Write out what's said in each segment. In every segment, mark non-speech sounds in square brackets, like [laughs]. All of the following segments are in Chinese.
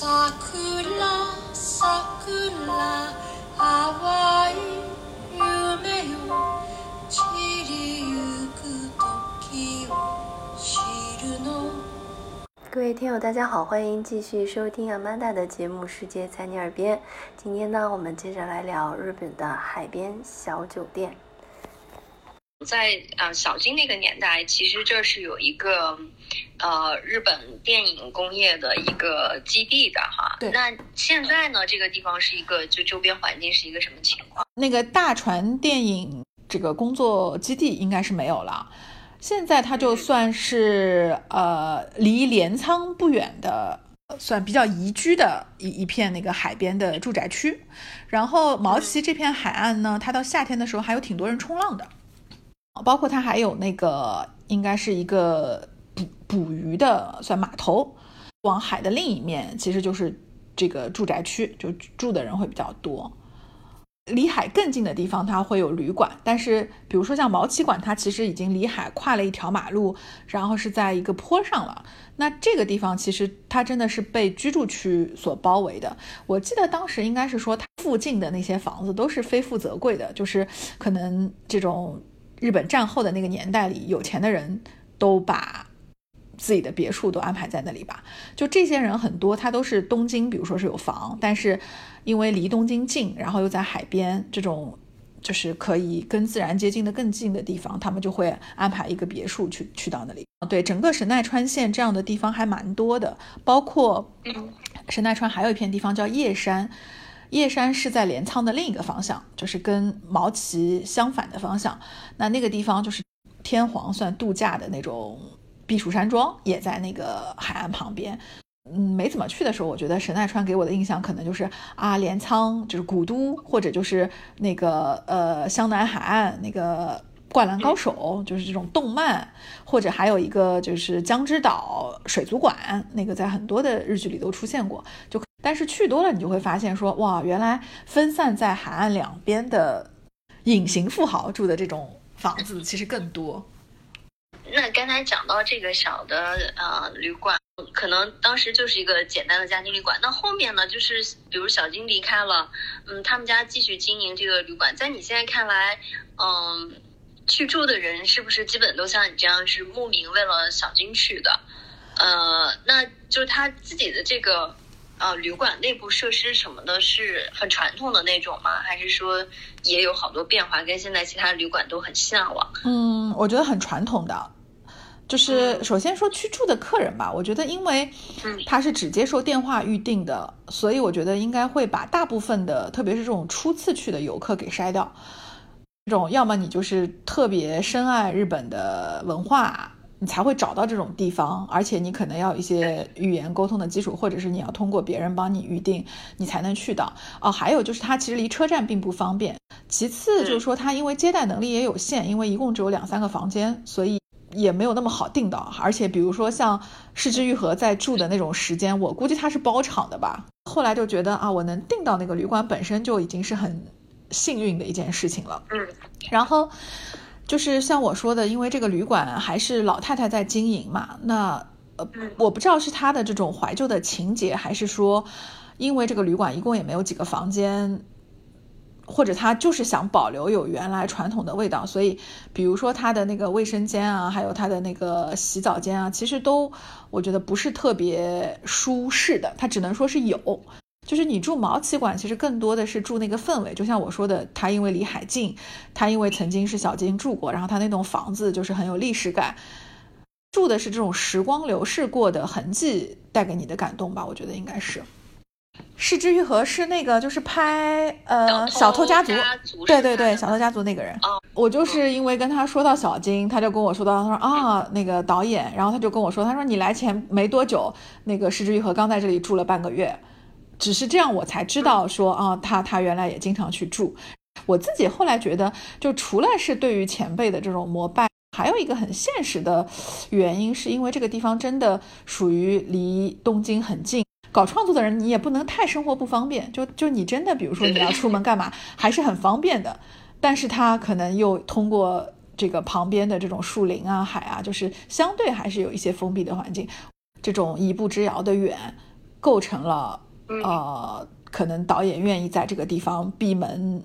各位听友，大家好，欢迎继续收听阿曼达的节目《世界在你耳边》。今天呢，我们接着来聊日本的海边小酒店。在呃小金那个年代，其实这是有一个呃日本电影工业的一个基地的哈。对那现在呢，这个地方是一个就周边环境是一个什么情况？那个大船电影这个工作基地应该是没有了，现在它就算是呃离镰仓不远的，呃算比较宜居的一一片那个海边的住宅区。然后毛奇这片海岸呢，它到夏天的时候还有挺多人冲浪的，包括它还有那个应该是一个捕捕鱼的算码头，往海的另一面其实就是这个住宅区，就住的人会比较多。离海更近的地方，它会有旅馆，但是比如说像毛奇馆，它其实已经离海跨了一条马路，然后是在一个坡上了。那这个地方其实它真的是被居住区所包围的。我记得当时应该是说，它附近的那些房子都是非富则贵的，就是可能这种日本战后的那个年代里，有钱的人都把自己的别墅都安排在那里吧。就这些人很多，他都是东京，比如说是有房，但是因为离东京近，然后又在海边这种。就是可以跟自然接近的更近的地方，他们就会安排一个别墅去去到那里。对，整个神奈川县这样的地方还蛮多的，包括神奈川还有一片地方叫叶山，叶山是在镰仓的另一个方向，就是跟毛奇相反的方向。那那个地方就是天皇算度假的那种避暑山庄，也在那个海岸旁边。嗯，没怎么去的时候，我觉得神奈川给我的印象可能就是啊，镰仓就是古都，或者就是那个呃湘南海岸那个灌篮高手，就是这种动漫，或者还有一个就是江之岛水族馆，那个在很多的日剧里都出现过。就但是去多了，你就会发现说，哇，原来分散在海岸两边的隐形富豪住的这种房子其实更多。那刚才讲到这个小的呃旅馆，可能当时就是一个简单的家庭旅馆。那后面呢，就是比如小金离开了，嗯，他们家继续经营这个旅馆。在你现在看来，嗯，去住的人是不是基本都像你这样是慕名为了小金去的？呃，那就是他自己的这个呃旅馆内部设施什么的，是很传统的那种吗？还是说也有好多变化，跟现在其他旅馆都很向往？嗯，我觉得很传统的。就是首先说去住的客人吧，我觉得因为他是只接受电话预定的，所以我觉得应该会把大部分的，特别是这种初次去的游客给筛掉。这种要么你就是特别深爱日本的文化，你才会找到这种地方，而且你可能要有一些语言沟通的基础，或者是你要通过别人帮你预定，你才能去到。哦，还有就是它其实离车站并不方便。其次就是说它因为接待能力也有限，因为一共只有两三个房间，所以。也没有那么好订到，而且比如说像市之愈合在住的那种时间，我估计他是包场的吧。后来就觉得啊，我能订到那个旅馆本身就已经是很幸运的一件事情了。嗯，然后就是像我说的，因为这个旅馆还是老太太在经营嘛，那呃，我不知道是她的这种怀旧的情节，还是说因为这个旅馆一共也没有几个房间。或者他就是想保留有原来传统的味道，所以比如说他的那个卫生间啊，还有他的那个洗澡间啊，其实都我觉得不是特别舒适的。他只能说是有，就是你住毛奇馆，其实更多的是住那个氛围。就像我说的，他因为离海近，他因为曾经是小金住过，然后他那栋房子就是很有历史感，住的是这种时光流逝过的痕迹带给你的感动吧，我觉得应该是。是之愈合是那个，就是拍呃《小偷家族》，对对对，《小偷家族》那个人。我就是因为跟他说到小金，他就跟我说到，他说啊，那个导演，然后他就跟我说，他说你来前没多久，那个是之愈合刚在这里住了半个月，只是这样我才知道说啊，他他原来也经常去住。我自己后来觉得，就除了是对于前辈的这种膜拜，还有一个很现实的原因，是因为这个地方真的属于离东京很近。搞创作的人，你也不能太生活不方便。就就你真的，比如说你要出门干嘛，还是很方便的。但是他可能又通过这个旁边的这种树林啊、海啊，就是相对还是有一些封闭的环境。这种一步之遥的远，构成了呃，可能导演愿意在这个地方闭门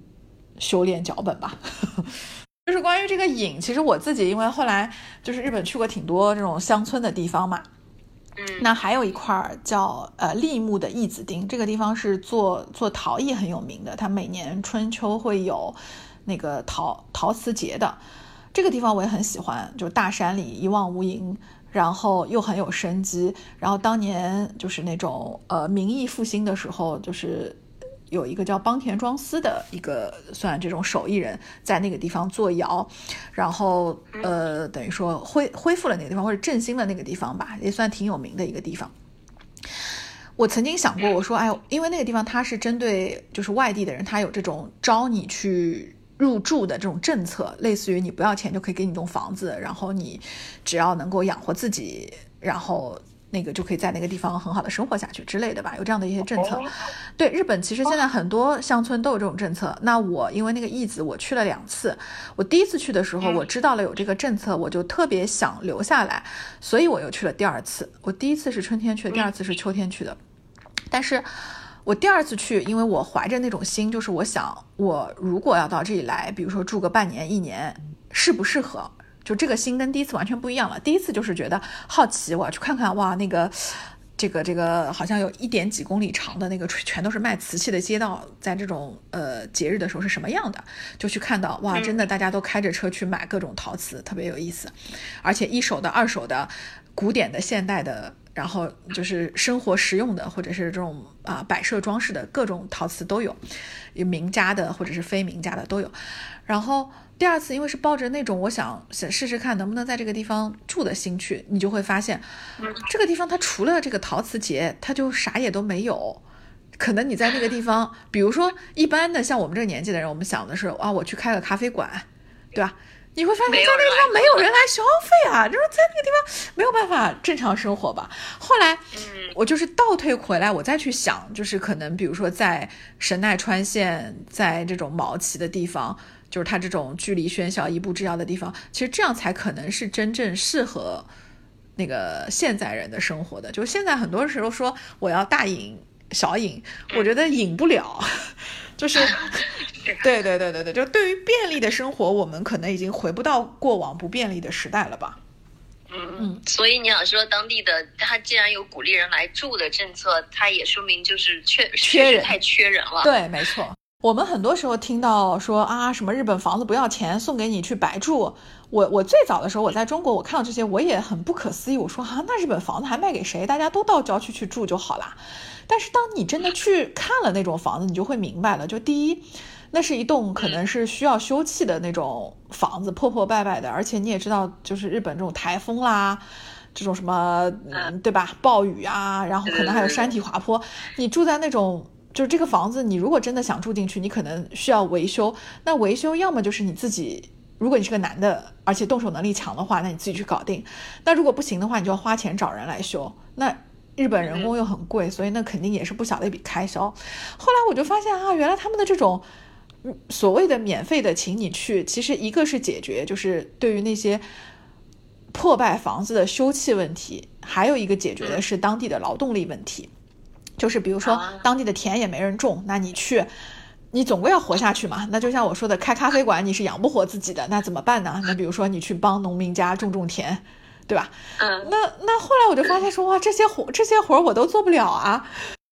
修炼脚本吧。[laughs] 就是关于这个影，其实我自己因为后来就是日本去过挺多这种乡村的地方嘛，嗯，那还有一块儿叫呃立木的义子町，这个地方是做做陶艺很有名的，它每年春秋会有那个陶陶瓷节的，这个地方我也很喜欢，就大山里一望无垠，然后又很有生机，然后当年就是那种呃民艺复兴的时候，就是。有一个叫邦田庄司的一个算这种手艺人，在那个地方做窑，然后呃，等于说恢恢复了那个地方，或者振兴了那个地方吧，也算挺有名的一个地方。我曾经想过，我说，哎，因为那个地方它是针对就是外地的人，他有这种招你去入住的这种政策，类似于你不要钱就可以给你栋房子，然后你只要能够养活自己，然后。那个就可以在那个地方很好的生活下去之类的吧，有这样的一些政策。对日本，其实现在很多乡村都有这种政策。那我因为那个义子，我去了两次。我第一次去的时候，我知道了有这个政策，我就特别想留下来，所以我又去了第二次。我第一次是春天去的，第二次是秋天去的。但是我第二次去，因为我怀着那种心，就是我想，我如果要到这里来，比如说住个半年、一年，适不适合？就这个心跟第一次完全不一样了。第一次就是觉得好奇，我要去看看哇，那个，这个这个好像有一点几公里长的那个全都是卖瓷器的街道，在这种呃节日的时候是什么样的？就去看到哇，真的大家都开着车去买各种陶瓷，特别有意思，而且一手的、二手的、古典的、现代的，然后就是生活实用的，或者是这种啊摆设装饰的各种陶瓷都有，有名家的或者是非名家的都有，然后。第二次，因为是抱着那种我想想试试看能不能在这个地方住的心去，你就会发现，这个地方它除了这个陶瓷节，它就啥也都没有。可能你在那个地方，比如说一般的像我们这个年纪的人，我们想的是啊，我去开个咖啡馆，对吧？你会发现在那个地方没有人来消费啊，就是在那个地方没有办法正常生活吧。后来，我就是倒退回来，我再去想，就是可能比如说在神奈川县，在这种毛奇的地方。就是它这种距离喧嚣、一步之遥的地方，其实这样才可能是真正适合那个现在人的生活的。就现在很多时候说我要大隐小隐，我觉得隐不了。[laughs] 就是 [laughs] 对对对对对，就对于便利的生活，我们可能已经回不到过往不便利的时代了吧。嗯嗯，所以你想说当地的，他既然有鼓励人来住的政策，他也说明就是缺缺人太缺人了。对，没错。我们很多时候听到说啊，什么日本房子不要钱，送给你去白住。我我最早的时候我在中国，我看到这些我也很不可思议。我说啊，那日本房子还卖给谁？大家都到郊区去住就好啦。但是当你真的去看了那种房子，你就会明白了。就第一，那是一栋可能是需要修葺的那种房子，破破败败的。而且你也知道，就是日本这种台风啦，这种什么，嗯对吧？暴雨啊，然后可能还有山体滑坡，你住在那种。就是这个房子，你如果真的想住进去，你可能需要维修。那维修要么就是你自己，如果你是个男的，而且动手能力强的话，那你自己去搞定。那如果不行的话，你就要花钱找人来修。那日本人工又很贵，所以那肯定也是不小的一笔开销。后来我就发现啊，原来他们的这种所谓的免费的请你去，其实一个是解决就是对于那些破败房子的修葺问题，还有一个解决的是当地的劳动力问题。就是比如说当地的田也没人种，那你去，你总归要活下去嘛。那就像我说的，开咖啡馆你是养不活自己的，那怎么办呢？那比如说你去帮农民家种种田，对吧？嗯。那那后来我就发现说哇，这些活这些活我都做不了啊。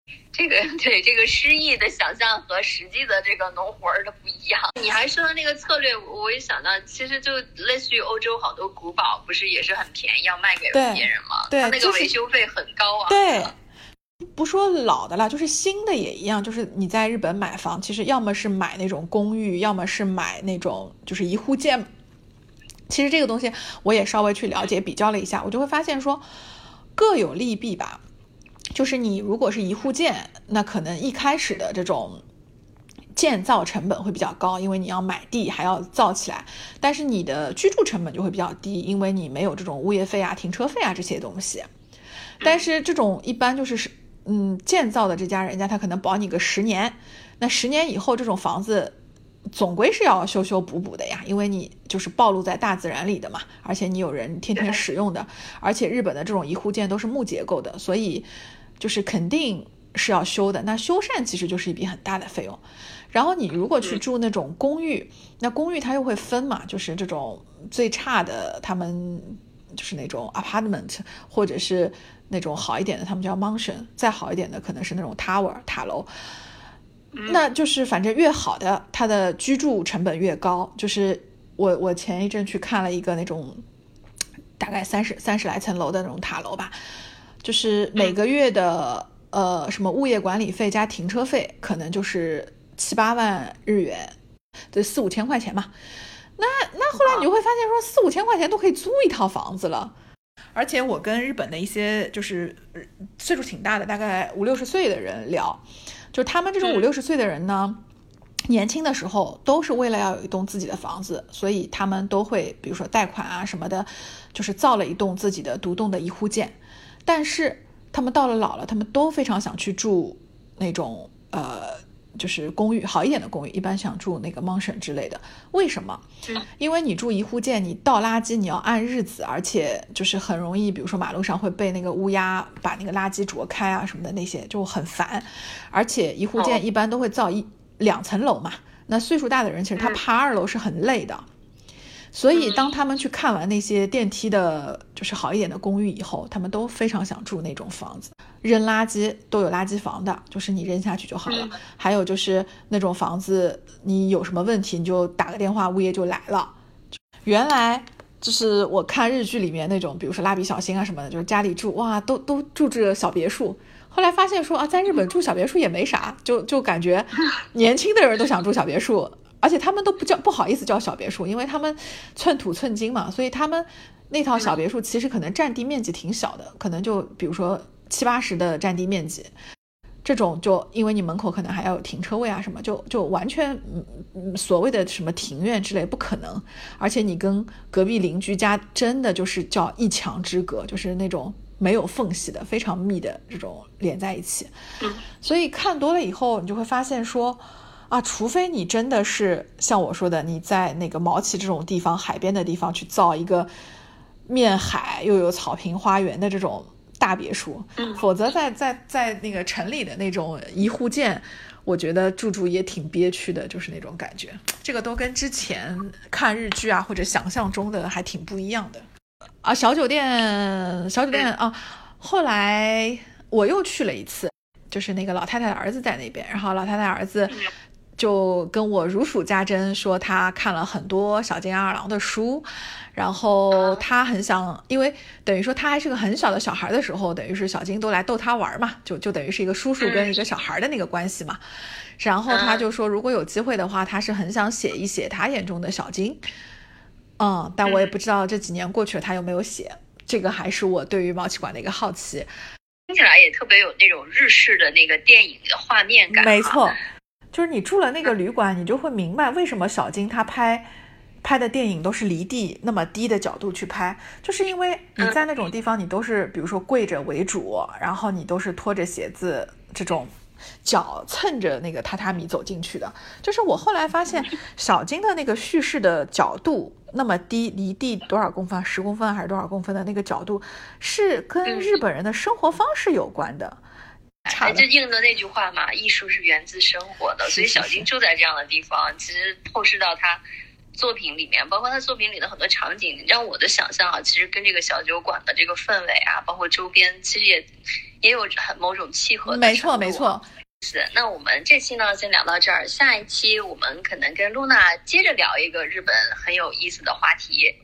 [laughs] 这个 [laughs] 对这个诗意的想象和实际的这个农活儿的不一样。[laughs] 你还说的那个策略，我也想到，其实就类似于欧洲好多古堡，不是也是很便宜要卖给别人吗？对，那个维修费很高啊。对。不说老的了，就是新的也一样。就是你在日本买房，其实要么是买那种公寓，要么是买那种就是一户建。其实这个东西我也稍微去了解比较了一下，我就会发现说各有利弊吧。就是你如果是一户建，那可能一开始的这种建造成本会比较高，因为你要买地还要造起来。但是你的居住成本就会比较低，因为你没有这种物业费啊、停车费啊这些东西。但是这种一般就是是。嗯，建造的这家人家他可能保你个十年，那十年以后这种房子总归是要修修补补的呀，因为你就是暴露在大自然里的嘛，而且你有人天天使用的，而且日本的这种一户建都是木结构的，所以就是肯定是要修的。那修缮其实就是一笔很大的费用。然后你如果去住那种公寓，那公寓它又会分嘛，就是这种最差的，他们就是那种 apartment，或者是那种好一点的，他们叫 mansion，再好一点的可能是那种 tower 塔楼。那就是反正越好的，它的居住成本越高。就是我我前一阵去看了一个那种大概三十三十来层楼的那种塔楼吧，就是每个月的呃什么物业管理费加停车费，可能就是七八万日元，对四五千块钱嘛。那那后来你就会发现说四五千块钱都可以租一套房子了。而且我跟日本的一些就是岁数挺大的，大概五六十岁的人聊。就他们这种五六十岁的人呢，年轻的时候都是为了要有一栋自己的房子，所以他们都会比如说贷款啊什么的，就是造了一栋自己的独栋的一户建。但是他们到了老了，他们都非常想去住那种呃。就是公寓好一点的公寓，一般想住那个 mansion 之类的。为什么？因为你住一户建，你倒垃圾你要按日子，而且就是很容易，比如说马路上会被那个乌鸦把那个垃圾啄开啊什么的，那些就很烦。而且一户建一般都会造一两层楼嘛，那岁数大的人其实他爬二楼是很累的。所以，当他们去看完那些电梯的，就是好一点的公寓以后，他们都非常想住那种房子。扔垃圾都有垃圾房的，就是你扔下去就好了。还有就是那种房子，你有什么问题，你就打个电话，物业就来了。原来就是我看日剧里面那种，比如说蜡笔小新啊什么的，就是家里住哇，都都住着小别墅。后来发现说啊，在日本住小别墅也没啥，就就感觉年轻的人都想住小别墅。而且他们都不叫不好意思叫小别墅，因为他们寸土寸金嘛，所以他们那套小别墅其实可能占地面积挺小的，可能就比如说七八十的占地面积，这种就因为你门口可能还要有停车位啊什么，就就完全所谓的什么庭院之类不可能，而且你跟隔壁邻居家真的就是叫一墙之隔，就是那种没有缝隙的非常密的这种连在一起，所以看多了以后，你就会发现说。啊，除非你真的是像我说的，你在那个毛奇这种地方、海边的地方去造一个面海又有草坪花园的这种大别墅，否则在在在那个城里的那种一户建，我觉得住住也挺憋屈的，就是那种感觉。这个都跟之前看日剧啊或者想象中的还挺不一样的。啊，小酒店，小酒店啊，后来我又去了一次，就是那个老太太的儿子在那边，然后老太太儿子。就跟我如数家珍说，他看了很多小津安二郎的书，然后他很想，因为等于说他还是个很小的小孩的时候，等于是小金都来逗他玩嘛，就就等于是一个叔叔跟一个小孩的那个关系嘛。然后他就说，如果有机会的话，他是很想写一写他眼中的小金。嗯，但我也不知道这几年过去了，他有没有写。这个还是我对于毛奇馆的一个好奇。听起来也特别有那种日式的那个电影的画面感。没错。就是你住了那个旅馆，你就会明白为什么小金他拍拍的电影都是离地那么低的角度去拍，就是因为你在那种地方，你都是比如说跪着为主，然后你都是拖着鞋子这种脚蹭着那个榻榻米走进去的。就是我后来发现，小金的那个叙事的角度那么低，离地多少公分，十公分还是多少公分的那个角度，是跟日本人的生活方式有关的。就应的那句话嘛，艺术是源自生活的，所以小金住在这样的地方，其实透视到他作品里面，包括他作品里的很多场景，让我的想象啊，其实跟这个小酒馆的这个氛围啊，包括周边，其实也也有很某种契合的。没错，没错。是，那我们这期呢，先聊到这儿，下一期我们可能跟露娜接着聊一个日本很有意思的话题。